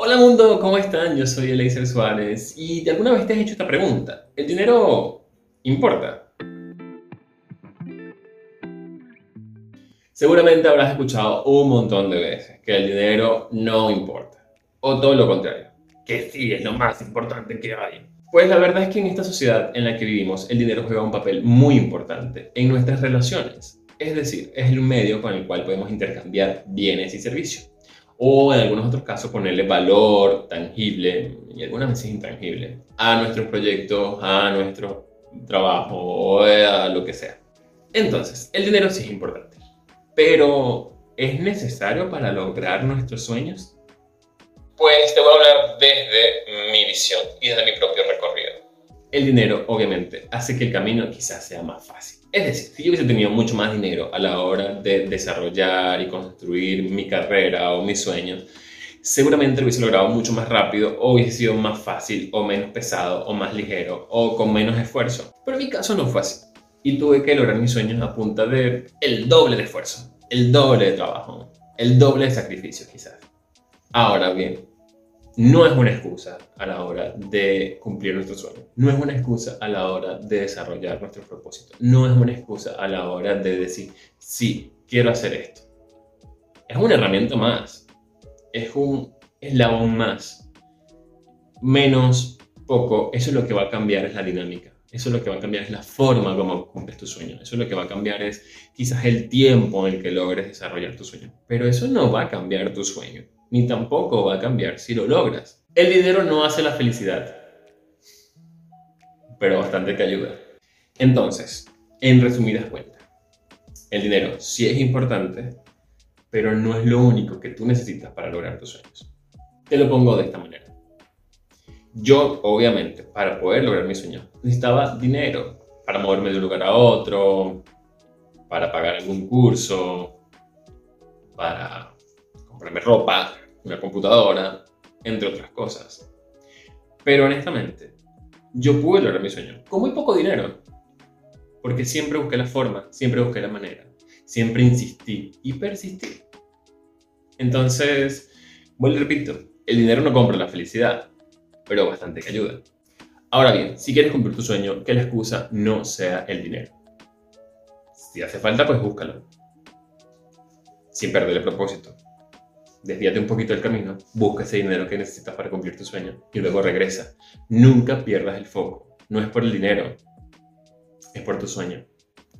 Hola mundo, ¿cómo están? Yo soy Eleiser Suárez y de alguna vez te has hecho esta pregunta. ¿El dinero importa? Seguramente habrás escuchado un montón de veces que el dinero no importa. O todo lo contrario, que sí es lo más importante que hay. Pues la verdad es que en esta sociedad en la que vivimos el dinero juega un papel muy importante en nuestras relaciones. Es decir, es el medio con el cual podemos intercambiar bienes y servicios o en algunos otros casos ponerle valor tangible y algunas veces intangible a nuestros proyectos, a nuestro trabajo o a lo que sea. Entonces, el dinero sí es importante, pero ¿es necesario para lograr nuestros sueños? Pues te voy a hablar desde mi visión y desde mi propio recorrido. El dinero, obviamente, hace que el camino quizás sea más fácil es decir, si yo hubiese tenido mucho más dinero a la hora de desarrollar y construir mi carrera o mis sueños, seguramente lo hubiese logrado mucho más rápido o hubiese sido más fácil o menos pesado o más ligero o con menos esfuerzo. Pero en mi caso no fue así. Y tuve que lograr mis sueños a punta de el doble de esfuerzo, el doble de trabajo, el doble de sacrificio quizás. Ahora bien, no es una excusa a la hora de cumplir nuestros sueños, no es una excusa a la hora de desarrollar nuestros propósitos, no es una excusa a la hora de decir, sí, quiero hacer esto. Es una herramienta más, es un eslabón más. Menos, poco, eso es lo que va a cambiar es la dinámica. Eso es lo que va a cambiar es la forma como cumples tu sueño. Eso es lo que va a cambiar es quizás el tiempo en el que logres desarrollar tu sueño. Pero eso no va a cambiar tu sueño ni tampoco va a cambiar si lo logras. El dinero no hace la felicidad, pero bastante que ayuda. Entonces, en resumidas cuentas, el dinero sí es importante, pero no es lo único que tú necesitas para lograr tus sueños. Te lo pongo de esta manera. Yo, obviamente, para poder lograr mi sueño, necesitaba dinero para moverme de un lugar a otro, para pagar algún curso, para comprarme ropa, una computadora, entre otras cosas. Pero honestamente, yo pude lograr mi sueño con muy poco dinero. Porque siempre busqué la forma, siempre busqué la manera, siempre insistí y persistí. Entonces, vuelvo y repito, el dinero no compra la felicidad, pero bastante que ayuda. Ahora bien, si quieres cumplir tu sueño, que la excusa no sea el dinero. Si hace falta, pues búscalo. Sin perder el propósito desvíate un poquito del camino, busca ese dinero que necesitas para cumplir tu sueño y luego regresa. Nunca pierdas el foco. No es por el dinero, es por tu sueño.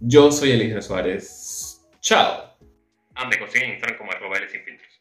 Yo soy Elisa Suárez. Chao. Ah, me consiguen en Instagram como arroba sin filtros.